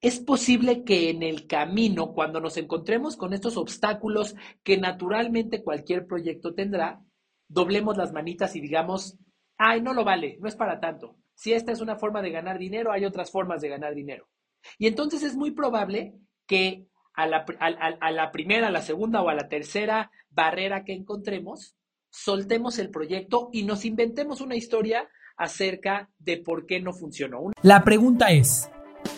es posible que en el camino, cuando nos encontremos con estos obstáculos que naturalmente cualquier proyecto tendrá, doblemos las manitas y digamos, ay, no lo vale, no es para tanto. Si esta es una forma de ganar dinero, hay otras formas de ganar dinero. Y entonces es muy probable que a la, primera, a la segunda o a la tercera barrera que encontremos, soltemos el proyecto y nos inventemos una historia acerca de por qué no funcionó. La pregunta es,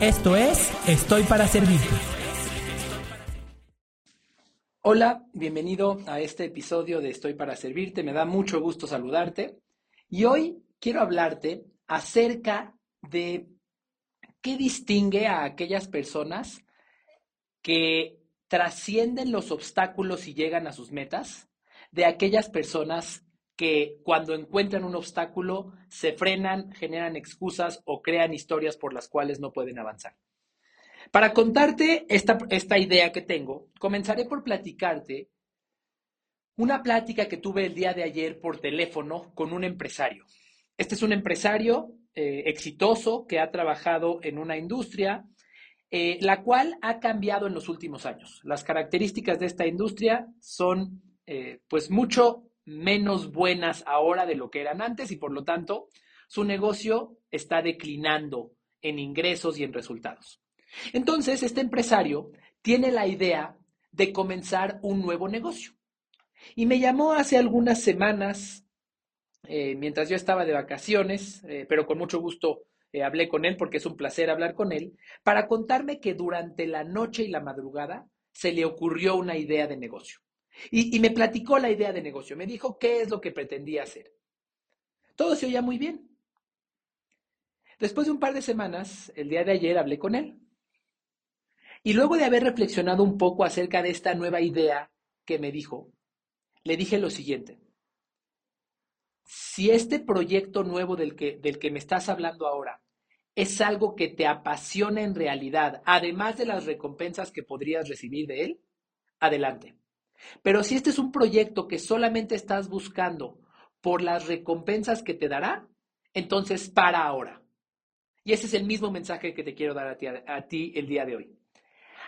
Esto es Estoy para Servirte. Hola, bienvenido a este episodio de Estoy para Servirte. Me da mucho gusto saludarte y hoy quiero hablarte acerca de ¿qué distingue a aquellas personas que trascienden los obstáculos y llegan a sus metas de aquellas personas que cuando encuentran un obstáculo se frenan, generan excusas o crean historias por las cuales no pueden avanzar? Para contarte esta, esta idea que tengo, comenzaré por platicarte una plática que tuve el día de ayer por teléfono con un empresario. Este es un empresario eh, exitoso que ha trabajado en una industria, eh, la cual ha cambiado en los últimos años. Las características de esta industria son eh, pues mucho menos buenas ahora de lo que eran antes y por lo tanto su negocio está declinando en ingresos y en resultados. Entonces, este empresario tiene la idea de comenzar un nuevo negocio. Y me llamó hace algunas semanas eh, mientras yo estaba de vacaciones, eh, pero con mucho gusto eh, hablé con él porque es un placer hablar con él, para contarme que durante la noche y la madrugada se le ocurrió una idea de negocio. Y, me platicó la idea de negocio, me dijo qué es lo que pretendía hacer. Todo se oía muy bien. Después de un par de semanas, el día de ayer hablé con él. Y luego de haber reflexionado un poco acerca de esta nueva idea que me dijo, le dije lo siguiente si este proyecto nuevo del que, del que me estás hablando ahora es algo que te apasiona en realidad, además de las recompensas que podrías recibir de él, adelante. Pero si este es un proyecto que solamente estás buscando por las recompensas que te dará, entonces para ahora. Y ese es el mismo mensaje que te quiero dar a ti, el día de hoy.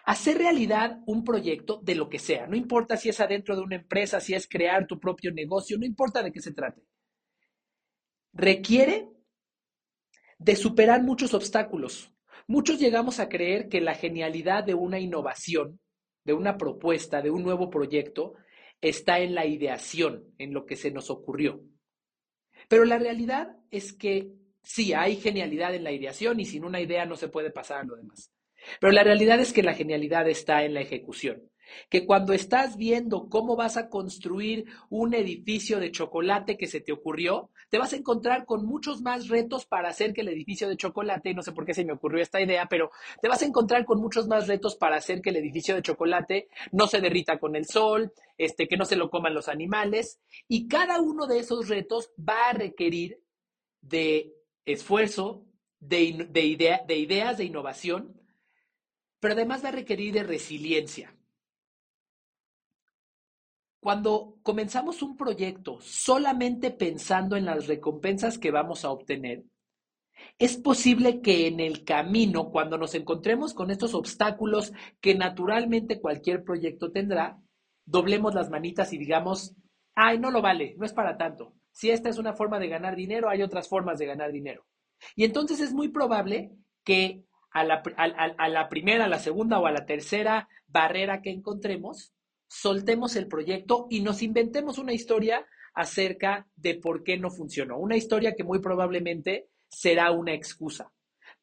Hacer realidad un proyecto de lo que sea, no importa si es adentro de una empresa, si es crear tu propio negocio, no importa de qué se trate requiere de superar muchos obstáculos. Muchos llegamos a creer que la genialidad de una innovación, de una propuesta, de un nuevo proyecto, está en la ideación, en lo que se nos ocurrió. Pero la realidad es que sí, hay genialidad en la ideación y sin una idea no se puede pasar a lo demás. Pero la realidad es que la genialidad está en la ejecución que cuando estás viendo cómo vas a construir un edificio de chocolate que se te ocurrió, te vas a encontrar con muchos más retos para hacer que el edificio de chocolate, no sé por qué se me ocurrió esta idea, pero te vas a encontrar con muchos más retos para hacer que el edificio de chocolate no se derrita con el sol, este, que no se lo coman los animales, y cada uno de esos retos va a requerir de esfuerzo, de, de, de ideas de innovación, pero además va a requerir de resiliencia. Cuando comenzamos un proyecto solamente pensando en las recompensas que vamos a obtener, es posible que en el camino, cuando nos encontremos con estos obstáculos que naturalmente cualquier proyecto tendrá, doblemos las manitas y digamos, ay, no lo vale, no es para tanto. Si esta es una forma de ganar dinero, hay otras formas de ganar dinero. Y entonces es muy probable que a la, a la primera, a la segunda o a la tercera barrera que encontremos, soltemos el proyecto y nos inventemos una historia acerca de por qué no funcionó. Una historia que muy probablemente será una excusa.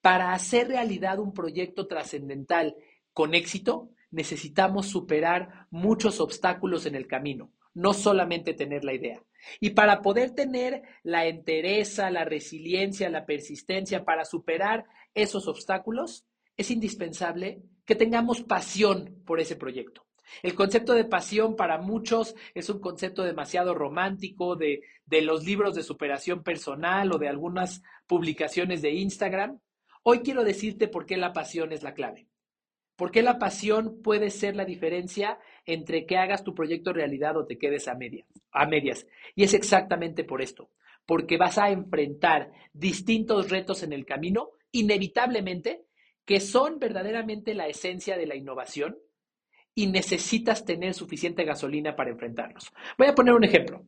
Para hacer realidad un proyecto trascendental con éxito, necesitamos superar muchos obstáculos en el camino, no solamente tener la idea. Y para poder tener la entereza, la resiliencia, la persistencia para superar esos obstáculos, es indispensable que tengamos pasión por ese proyecto. El concepto de pasión para muchos es un concepto demasiado romántico de, de, los libros de superación personal o de algunas publicaciones de Instagram. Hoy quiero decirte por qué la pasión es la clave. ¿Por qué la pasión puede ser la diferencia entre que hagas tu proyecto realidad o te quedes a? A medias. Y es exactamente por esto, porque vas a enfrentar distintos retos en el camino, inevitablemente, que son verdaderamente la esencia de la innovación y necesitas tener suficiente gasolina para enfrentarlos. Voy a poner un ejemplo.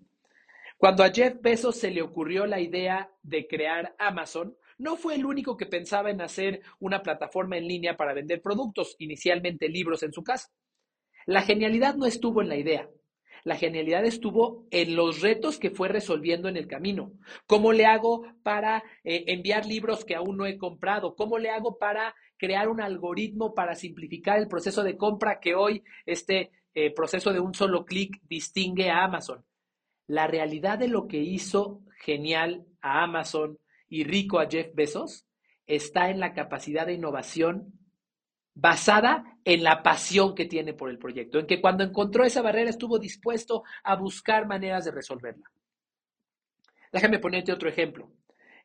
Cuando a Jeff Bezos se le ocurrió la idea de crear Amazon, no fue el único que pensaba en hacer una plataforma en línea para vender productos, inicialmente libros en su casa. La genialidad no estuvo en la idea. La genialidad estuvo en los retos que fue resolviendo en el camino. ¿Cómo le hago para eh, enviar libros que aún no he comprado? ¿Cómo le hago para crear un algoritmo para simplificar el proceso de compra que hoy este eh, proceso de un solo clic distingue a Amazon? La realidad de lo que hizo genial a Amazon y rico a Jeff Bezos está en la capacidad de innovación basada en la pasión que tiene por el proyecto, en que cuando encontró esa barrera estuvo dispuesto a buscar maneras de resolverla. Déjame ponerte otro ejemplo.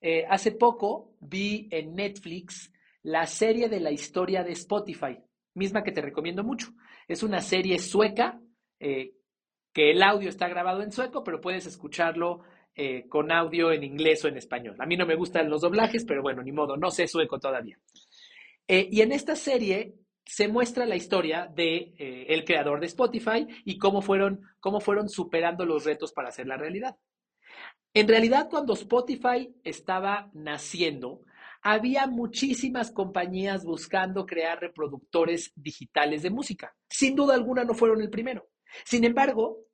Eh, hace poco vi en Netflix la serie de la historia de Spotify, misma que te recomiendo mucho. Es una serie sueca, eh, que el audio está grabado en sueco, pero puedes escucharlo eh, con audio en inglés o en español. A mí no me gustan los doblajes, pero bueno, ni modo, no sé sueco todavía. Eh, y en esta serie se muestra la historia de creador de Spotify y cómo fueron, cómo fueron superando los retos para hacer la realidad. En realidad, cuando Spotify estaba naciendo, había muchísimas compañías buscando crear reproductores digitales de música. Sin duda alguna no fueron el primero. Sin embargo,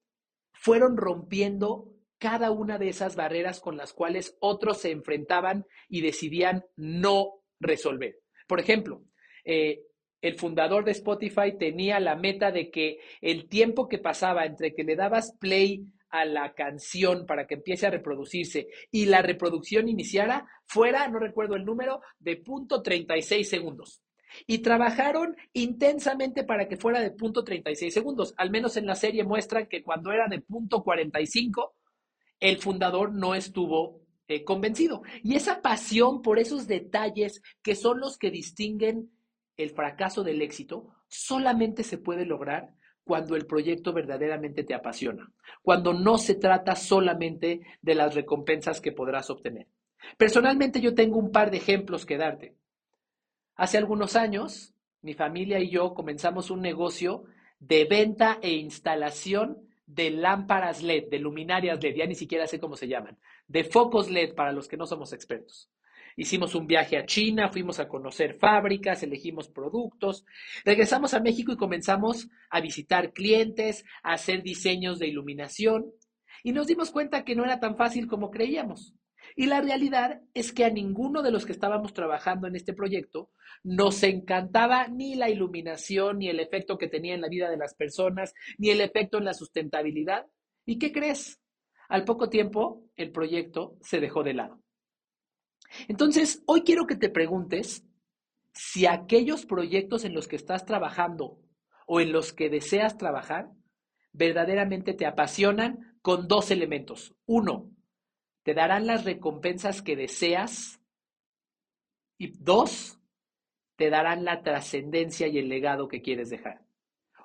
fueron rompiendo cada una de esas barreras con las cuales otros se enfrentaban y decidían no resolver. Por ejemplo, eh, el fundador de Spotify tenía la meta de que el tiempo que pasaba entre que le dabas play a la canción para que empiece a reproducirse y la reproducción iniciara fuera, no recuerdo el número, de punto 36 segundos. Y trabajaron intensamente para que fuera de punto 36 segundos. Al menos en la serie muestran que cuando era de punto 45, el fundador no estuvo eh, convencido. Y esa pasión por esos detalles que son los que distinguen el fracaso del éxito, solamente se puede lograr cuando el proyecto verdaderamente te apasiona, cuando no se trata solamente de las recompensas que podrás obtener. Personalmente yo tengo un par de ejemplos que darte. Hace algunos años, mi familia y yo comenzamos un negocio de venta e instalación de lámparas LED, de luminarias LED, ya ni siquiera sé cómo se llaman, de focos LED para los que no somos expertos. Hicimos un viaje a China, fuimos a conocer fábricas, elegimos productos, regresamos a México y comenzamos a visitar clientes, a hacer diseños de iluminación y nos dimos cuenta que no era tan fácil como creíamos. Y la realidad es que a ninguno de los que estábamos trabajando en este proyecto nos encantaba ni la iluminación, ni el efecto que tenía en la vida de las personas, ni el efecto en la sustentabilidad. ¿Y qué crees? Al poco tiempo, el proyecto se dejó de lado. Entonces, hoy quiero que te preguntes si aquellos proyectos en los que estás trabajando o en los que deseas trabajar verdaderamente te apasionan con dos elementos. Uno, te darán las recompensas que deseas. Y dos, te darán la trascendencia y el legado que quieres dejar.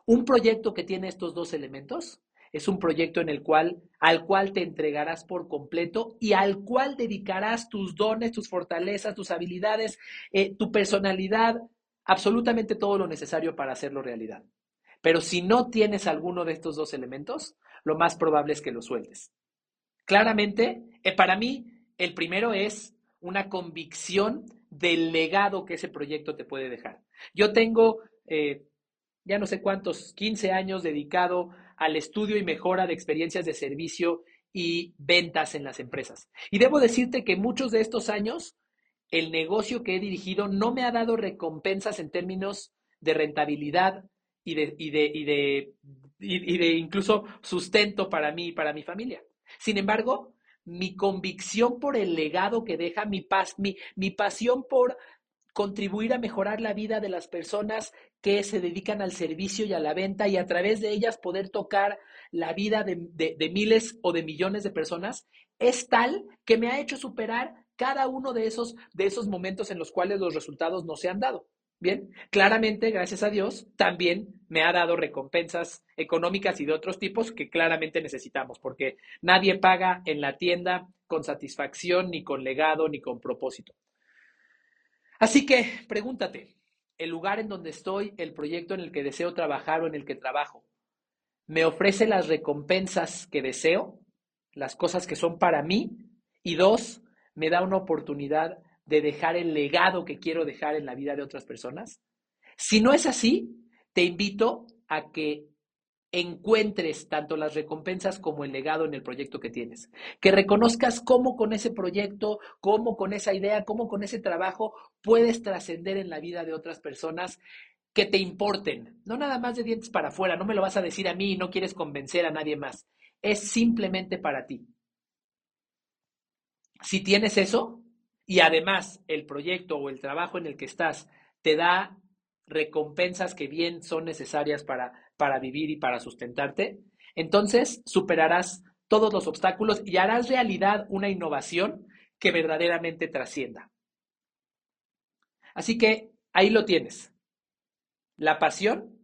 Un proyecto que tiene estos dos elementos es un proyecto en el cual, al cual te entregarás por completo y al cual dedicarás tus dones, tus fortalezas, tus habilidades, eh, tu personalidad, absolutamente todo lo necesario para hacerlo realidad. Pero si no tienes alguno de estos dos elementos, lo más probable es que lo sueltes. Claramente, eh, para mí, el primero es una convicción del legado que ese proyecto te puede dejar. Yo tengo eh, ya no sé cuántos, 15 años dedicado al estudio y mejora de experiencias de servicio y ventas en las empresas. Y debo decirte que muchos de estos años, el negocio que he dirigido no me ha dado recompensas en términos de rentabilidad y de, y de, y de, y de incluso sustento para mí y para mi familia. Sin embargo, mi convicción por el legado que deja, mi, mi, mi pasión por contribuir a mejorar la vida de las personas que se dedican al servicio y a la venta y a través de ellas poder tocar la vida de, miles o de millones de personas, es tal que me ha hecho superar cada uno de esos, de esos momentos en los cuales los resultados no se han dado. Bien, claramente, gracias a Dios, también me ha dado recompensas económicas y de otros tipos que claramente necesitamos, porque nadie paga en la tienda con satisfacción, ni con legado, ni con propósito. Así que pregúntate, ¿el lugar en donde estoy, el proyecto en el que deseo trabajar o en el que trabajo, me ofrece las recompensas que deseo, las cosas que son para mí? Y dos, me da una oportunidad de dejar el legado que quiero dejar en la vida de otras personas? Si no es así, te invito a que encuentres tanto las recompensas como el legado en el proyecto que tienes. Que reconozcas cómo con ese proyecto, cómo con esa idea, cómo con ese trabajo puedes trascender en la vida de otras personas que te importen. No nada más de dientes para afuera, no me lo vas a decir a mí y no quieres convencer a nadie más. Es simplemente para ti. Si tienes eso, y además el proyecto o el trabajo en el que estás te da recompensas que bien son necesarias para, para vivir y para sustentarte, entonces superarás todos los obstáculos y harás realidad una innovación que verdaderamente trascienda. Así que ahí lo tienes. La pasión,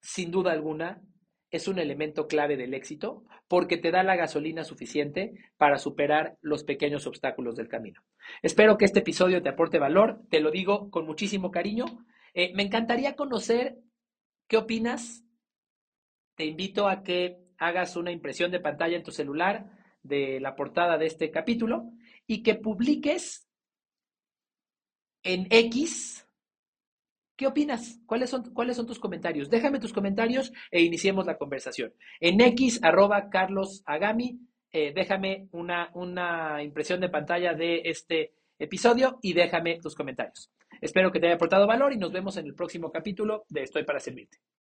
sin duda alguna, es un elemento clave del éxito porque te da la gasolina suficiente para superar los pequeños obstáculos del camino. Espero que este episodio te aporte valor, te lo digo con muchísimo cariño. Eh, me encantaría conocer qué opinas. Te invito a que hagas una impresión de pantalla en tu celular de la portada de este capítulo y que publiques en X ¿Qué opinas? ¿Cuáles son, ¿Cuáles son tus comentarios? Déjame tus comentarios e iniciemos la conversación. En X, arroba Carlos Agami, eh, déjame una, una impresión de pantalla de este episodio y déjame tus comentarios. Espero que te haya aportado valor y nos vemos en el próximo capítulo de Estoy para Servirte.